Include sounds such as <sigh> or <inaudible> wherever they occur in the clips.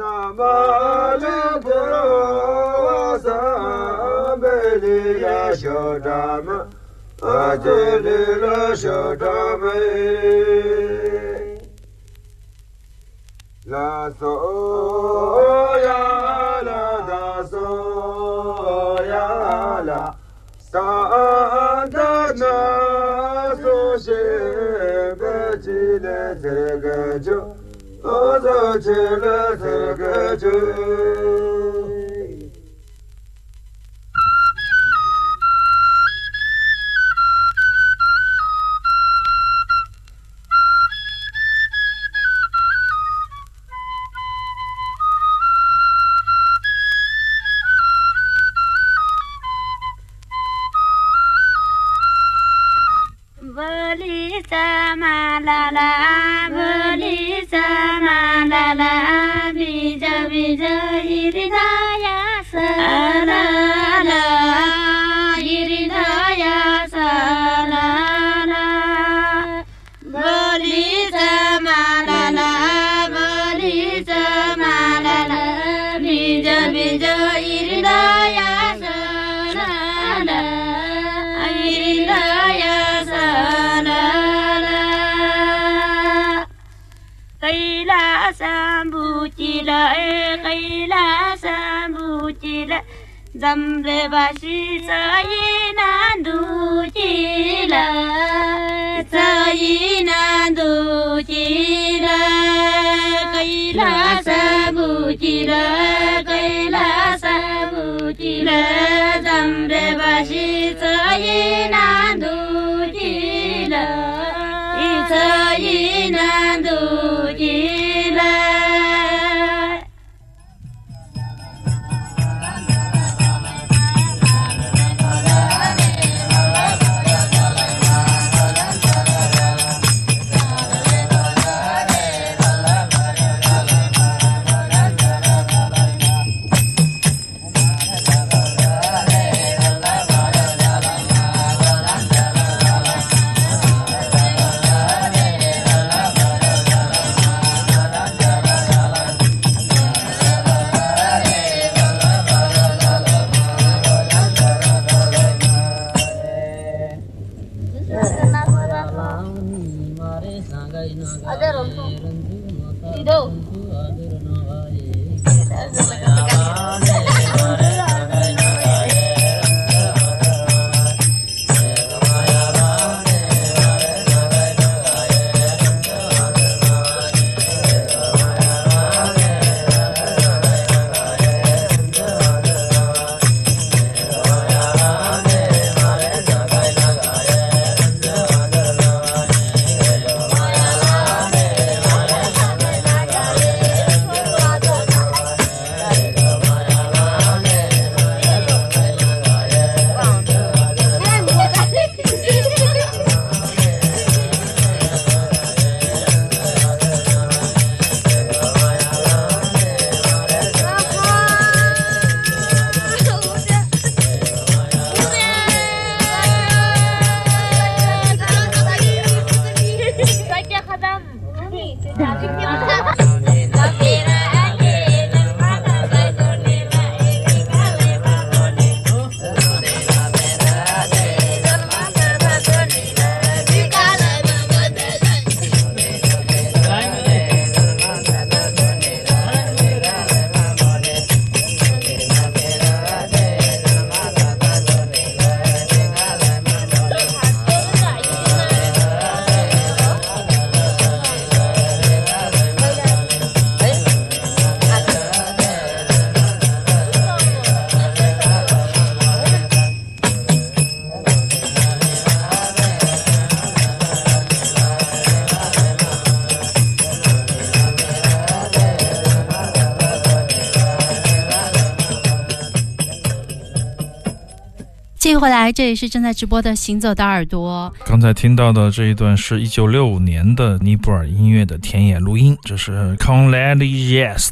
那么了不罗桑贝里呀小扎们，啊这走起了这个街。玻璃沙嘛 ला बिज बिज Zamrebashi Sayinandu Chila Sayinandu Chila Kailasa Bujira Kailasa Bujira Zamrebashi Sayinandu Chila Sayinandu Chila 아직 回来，这里是正在直播的《行走的耳朵》。刚才听到的这一段是一九六五年的尼泊尔音乐的田野录音，这是 Con l a d y Yes。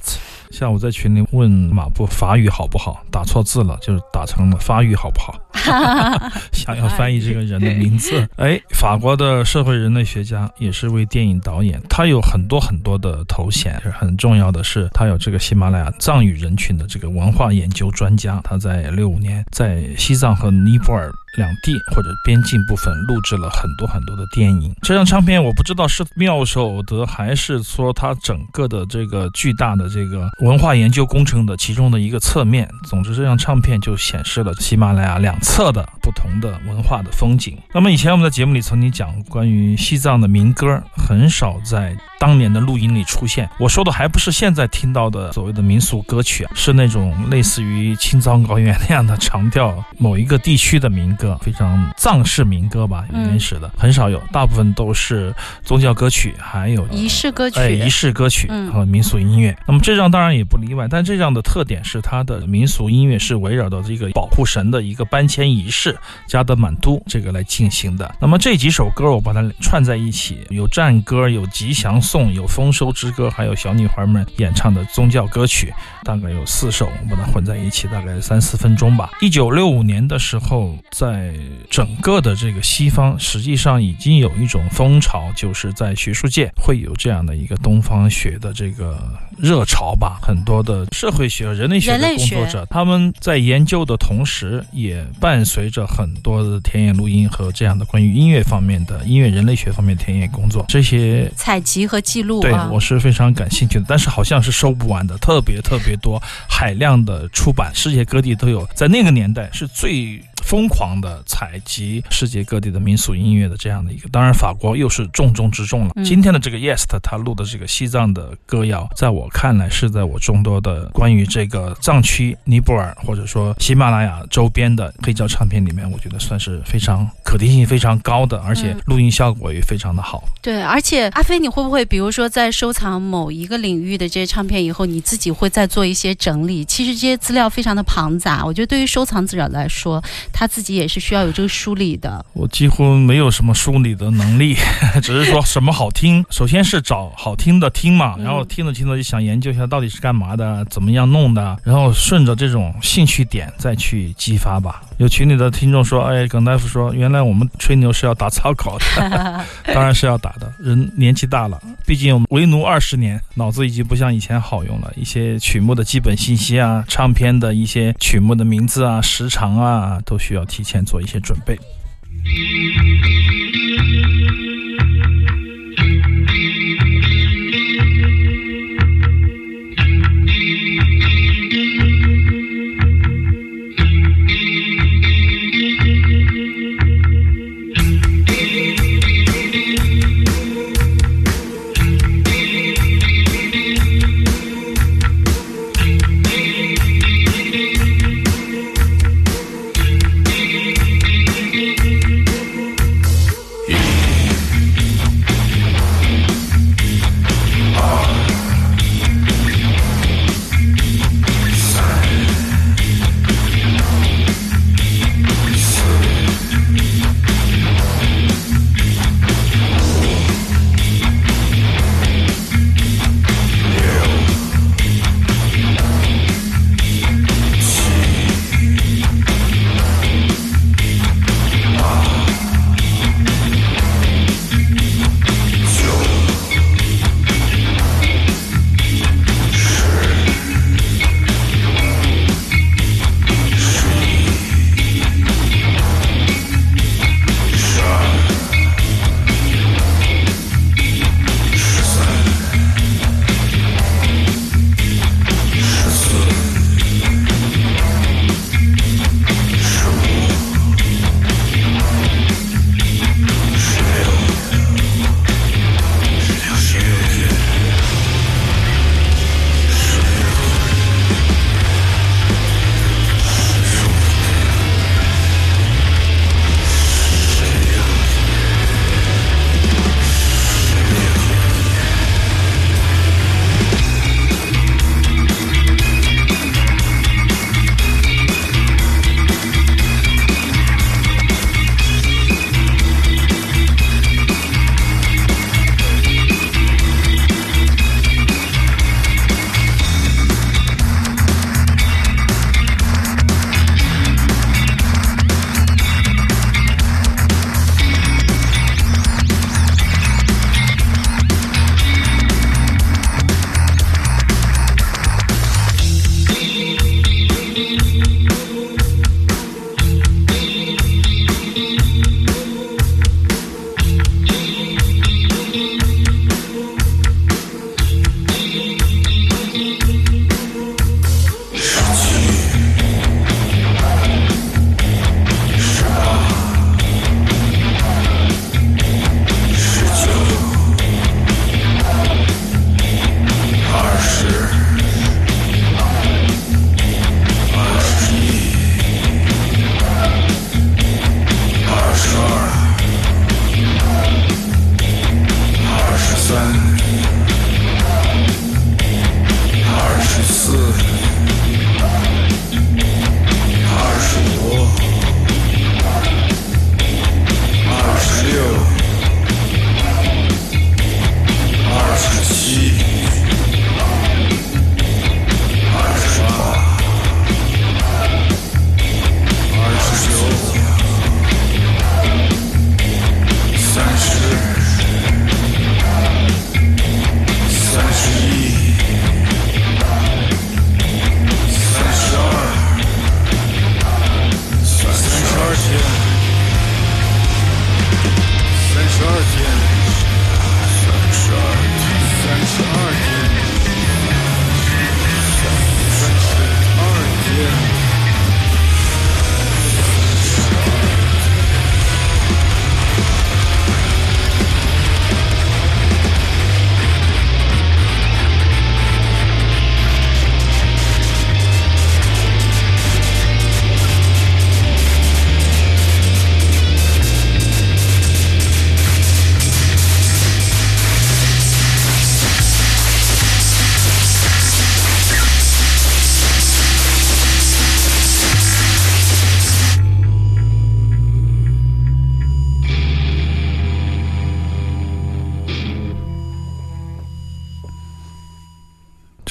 下午在群里问马布法语好不好，打错字了，就是打成了法语好不好。<laughs> 想要翻译这个人的名字。<laughs> 哎，法国的社会人类学家，也是位电影导演，他有很多很多的头衔。很重要的是，他有这个喜马拉雅藏语人群的这个文化研究专家。他在六五年在西藏和尼泊尔。两地或者边境部分录制了很多很多的电影。这张唱片我不知道是妙手偶得，还是说它整个的这个巨大的这个文化研究工程的其中的一个侧面。总之，这张唱片就显示了喜马拉雅两侧的不同的文化的风景。那么以前我们在节目里曾经讲关于西藏的民歌，很少在当年的录音里出现。我说的还不是现在听到的所谓的民俗歌曲啊，是那种类似于青藏高原那样的长调某一个地区的民歌。非常藏式民歌吧，原始的很少有，大部分都是宗教歌曲，还有仪式歌曲，哎，仪式歌曲和民俗音乐。那么这张当然也不例外，但这张的特点是它的民俗音乐是围绕着这个保护神的一个搬迁仪式加德满都这个来进行的。那么这几首歌我把它串在一起，有战歌，有吉祥颂，有丰收之歌，还有小女孩们演唱的宗教歌曲，大概有四首，我把它混在一起，大概三四分钟吧。一九六五年的时候，在在整个的这个西方，实际上已经有一种风潮，就是在学术界会有这样的一个东方学的这个热潮吧。很多的社会学、人类学的工作者，他们在研究的同时，也伴随着很多的田野录音和这样的关于音乐方面的音乐人类学方面田野工作。这些采集和记录，对我是非常感兴趣的。但是好像是收不完的，特别特别多，海量的出版，世界各地都有。在那个年代是最。疯狂的采集世界各地的民俗音乐的这样的一个，当然法国又是重中之重了。今天的这个 Yes，他录的这个西藏的歌谣，在我看来是在我众多的关于这个藏区、尼泊尔或者说喜马拉雅周边的黑胶唱片里面，我觉得算是非常可听性非常高的，而且录音效果也非常的好。对，而且阿飞，你会不会比如说在收藏某一个领域的这些唱片以后，你自己会再做一些整理？其实这些资料非常的庞杂，我觉得对于收藏者来说。他自己也是需要有这个梳理的。我几乎没有什么梳理的能力，<laughs> 只是说什么好听，<laughs> 首先是找好听的听嘛，然后听着听着就想研究一下到底是干嘛的，怎么样弄的，然后顺着这种兴趣点再去激发吧。有群里的听众说：“哎，耿大夫说，原来我们吹牛是要打草稿的，<laughs> 当然是要打的。人年纪大了，毕竟为奴二十年，脑子已经不像以前好用了。一些曲目的基本信息啊，唱片的一些曲目的名字啊，时长啊，都需。”要提前做一些准备。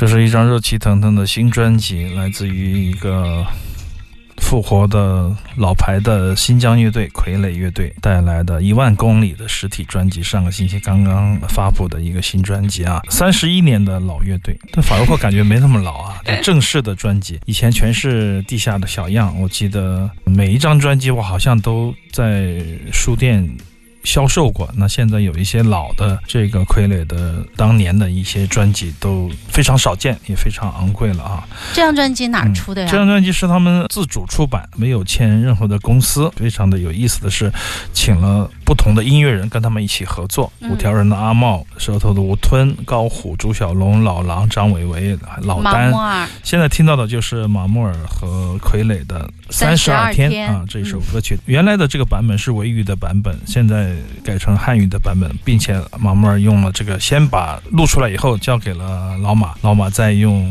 这是一张热气腾腾的新专辑，来自于一个复活的老牌的新疆乐队傀儡乐队带来的一万公里的实体专辑。上个星期刚刚发布的一个新专辑啊，三十一年的老乐队，但法国感觉没那么老啊。正式的专辑以前全是地下的小样，我记得每一张专辑我好像都在书店。销售过，那现在有一些老的这个傀儡的当年的一些专辑都非常少见，也非常昂贵了啊。这张专辑哪出的呀？这张专辑是他们自主出版，没有签任何的公司。非常的有意思的是，请了不同的音乐人跟他们一起合作。五条人的阿茂、舌头的吴吞、高虎、朱小龙、老狼、张伟伟、老丹。现在听到的就是马木尔和傀儡的《三十二天》啊，这一首歌曲。原来的这个版本是维语的版本，现在。改成汉语的版本，并且马木尔用了这个，先把录出来以后交给了老马，老马再用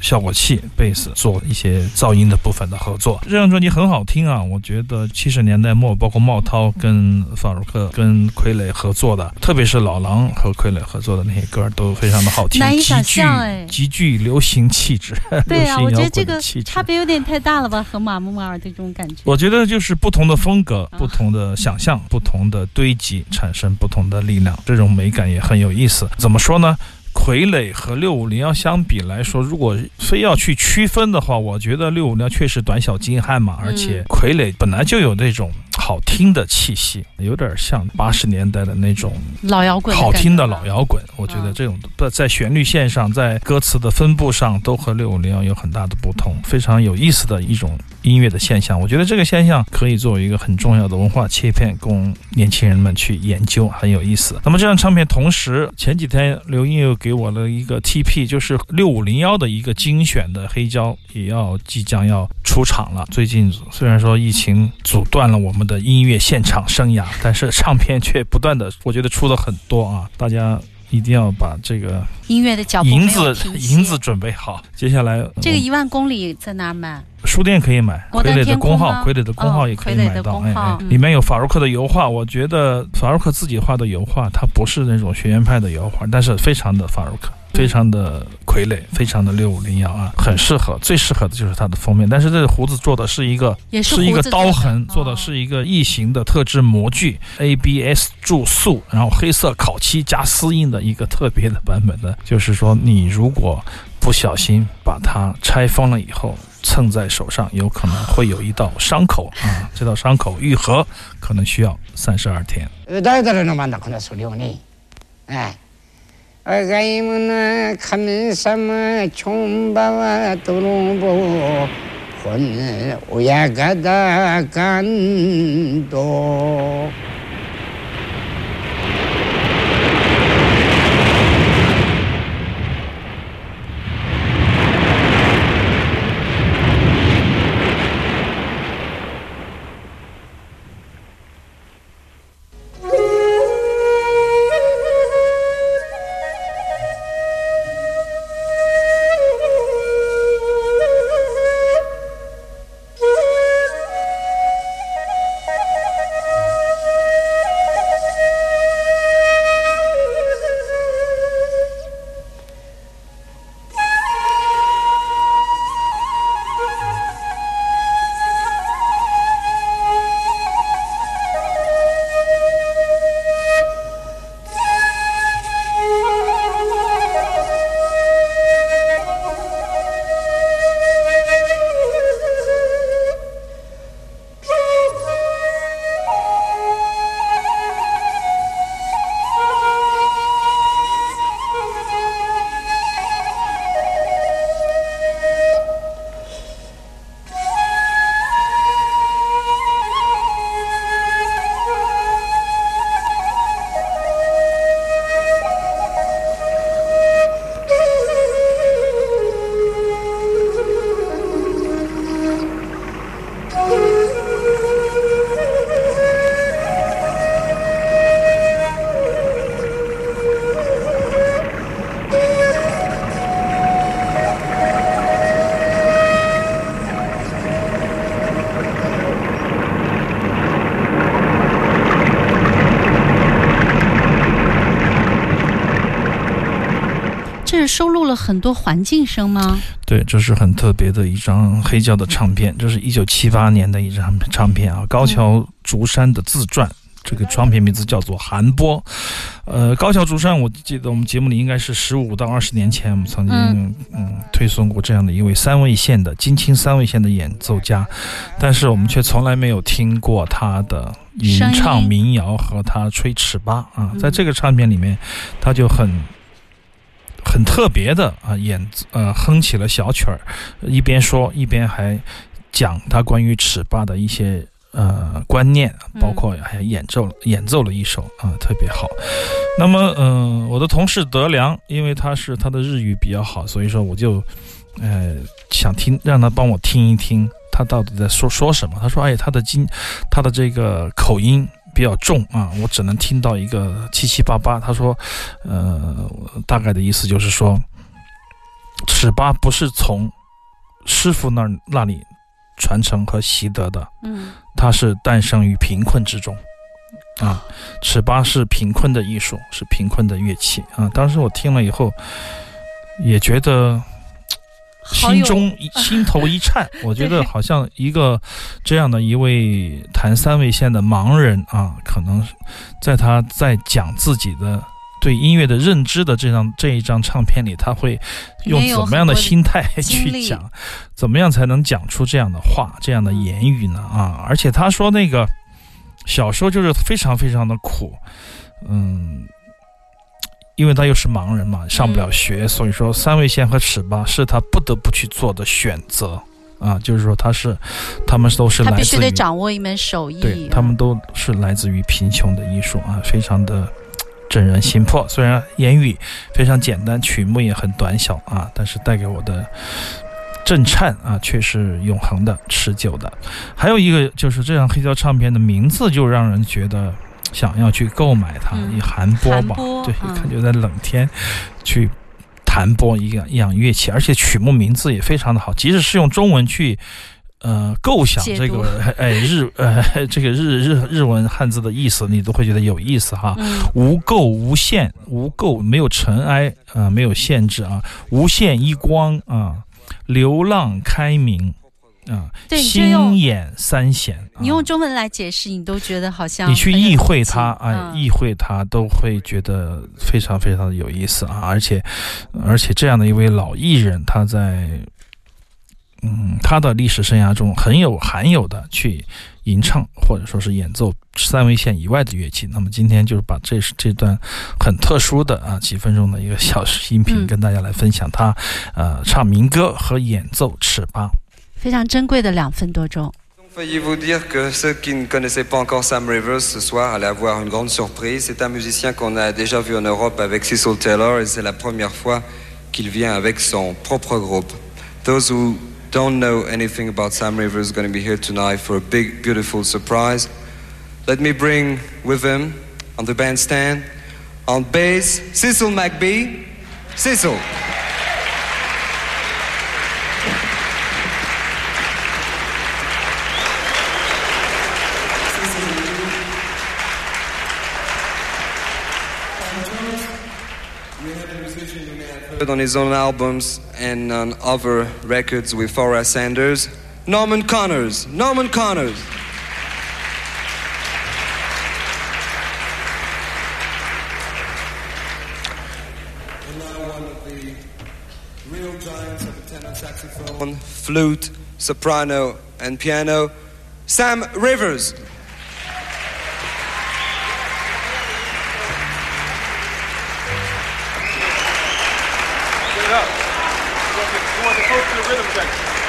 效果器、贝斯做一些噪音的部分的合作。这张专辑很好听啊，我觉得七十年代末，包括茂涛跟法鲁克、跟傀儡合作的，特别是老狼和傀儡合作的那些歌都非常的好听，难以想象哎，极具流行气质。<laughs> 对啊，我觉得这个差别有点太大了吧，和马木尔的这种感觉。我觉得就是不同的风格、不同的想象、不同的。堆积产生不同的力量，这种美感也很有意思。怎么说呢？傀儡和六五零幺相比来说，如果非要去区分的话，我觉得六五零幺确实短小精悍嘛，而且傀儡本来就有那种。好听的气息，有点像八十年代的那种老摇滚，好听的老摇滚。我觉得这种在旋律线上，在歌词的分布上，都和六五零幺有很大的不同，非常有意思的一种音乐的现象。我觉得这个现象可以作为一个很重要的文化切片，供年轻人们去研究，很有意思。那么这张唱片，同时前几天刘英又给给我了一个 TP，就是六五零幺的一个精选的黑胶，也要即将要出场了。最近虽然说疫情阻断了我们。的音乐现场生涯，但是唱片却不断的，我觉得出了很多啊！大家一定要把这个音乐的脚步银子银子准备好。接下来这个一万公里在哪买？书店可以买，傀儡的工号，傀儡的工号也可以买到。哎哎，里面有法鲁克的油画，我觉得法鲁克自己画的油画，它不是那种学院派的油画，但是非常的法鲁克。非常的傀儡，非常的六五零幺啊，很适合，最适合的就是它的封面。但是这个胡子做的是一个，是一个刀痕，做的是一个异形的特制模具，ABS 注塑，然后黑色烤漆加丝印的一个特别的版本的。就是说，你如果不小心把它拆封了以后，蹭在手上，有可能会有一道伤口啊，这道伤口愈合可能需要三十二天。哎。我いな神様ちょんばは泥棒ほ親がだかん很多环境声吗？对，这是很特别的一张黑胶的唱片，这是一九七八年的一张唱片啊，高桥竹山的自传。这个唱片名字叫做《韩波》，呃，高桥竹山，我记得我们节目里应该是十五到二十年前，我们曾经嗯推送过这样的一位三味线的金青三味线的演奏家，但是我们却从来没有听过他的吟唱民谣和他吹尺八啊，在这个唱片里面，他就很很特别的啊演呃哼起了小曲儿，一边说一边还讲他关于尺八的一些。呃，观念包括还演奏演奏了一首啊，特别好。那么，嗯，我的同事德良，因为他是他的日语比较好，所以说我就，呃，想听让他帮我听一听他到底在说说什么。他说：“哎，他的今，他的这个口音比较重啊，我只能听到一个七七八八。”他说：“呃，大概的意思就是说，尺八不是从师傅那那里。”传承和习得的，嗯，它是诞生于贫困之中，啊，尺八是贫困的艺术，是贫困的乐器啊。当时我听了以后，也觉得心中 <laughs> 心头一颤，<laughs> 我觉得好像一个这样的一位弹三味线的盲人啊，可能在他在讲自己的。对音乐的认知的这张这一张唱片里，他会用怎么样的心态去讲？怎么样才能讲出这样的话、这样的言语呢？啊！而且他说那个小时候就是非常非常的苦，嗯，因为他又是盲人嘛，上不了学，所以说三味线和尺八是他不得不去做的选择啊。就是说他是，他们都是来自于，他必须得掌握一门手艺，对他们都是来自于贫穷的艺术啊，非常的。震人心魄。虽然言语非常简单，曲目也很短小啊，但是带给我的震颤啊，却是永恒的、持久的。还有一个就是这张黑胶唱片的名字就让人觉得想要去购买它，以韩波吧，对，看就在冷天去弹拨一样一样乐器，而且曲目名字也非常的好，即使是用中文去。呃，构想这个哎日呃 <laughs> 这个日日日文汉字的意思，你都会觉得有意思哈。无垢无限，无垢没有尘埃啊，没有限制啊，无限一光啊，流浪开明啊，对心眼三弦。你用中文来解释，你都觉得好像你去意会它啊，意会它都会觉得非常非常的有意思啊，而且而且这样的一位老艺人，他在。嗯，他的历史生涯中很有罕有的去吟唱或者说是演奏三味线以外的乐器。那么今天就是把这这段很特殊的啊几分钟的一个小音频跟大家来分享他呃唱民歌和演奏尺八，非常珍贵的两分多钟。Veuillez vous dire que ceux qui ne connaissaient pas encore Sam Rivers ce soir allaient avoir une grande surprise. C'est un musicien qu'on a déjà vu en Europe avec Cecil Taylor et c'est la première fois qu'il vient avec son propre groupe. Those who don't know anything about Sam Rivers is going to be here tonight for a big, beautiful surprise. Let me bring with him on the bandstand, on bass, Cecil McBee. Cecil. On his own albums and on other records with Forrest Sanders. Norman Connors. Norman Connors. And now one of the real giants of the tenor saxophone, flute, soprano, and piano, Sam Rivers. it up. You want the, folks to the rhythm section.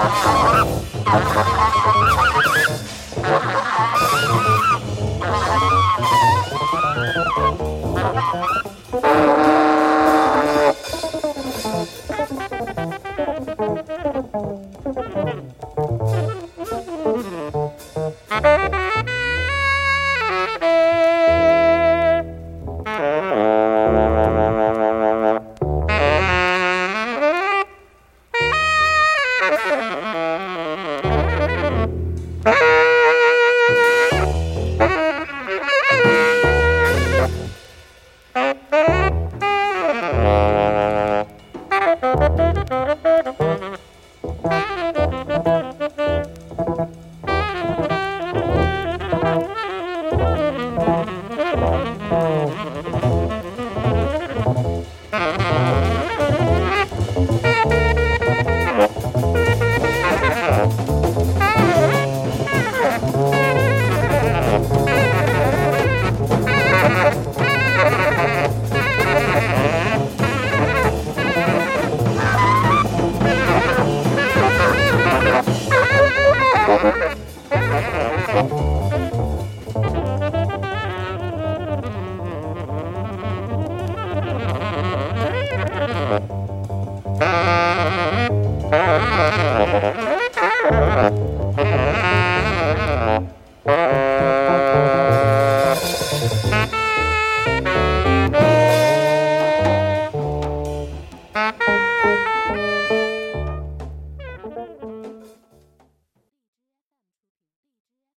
Oh, my God.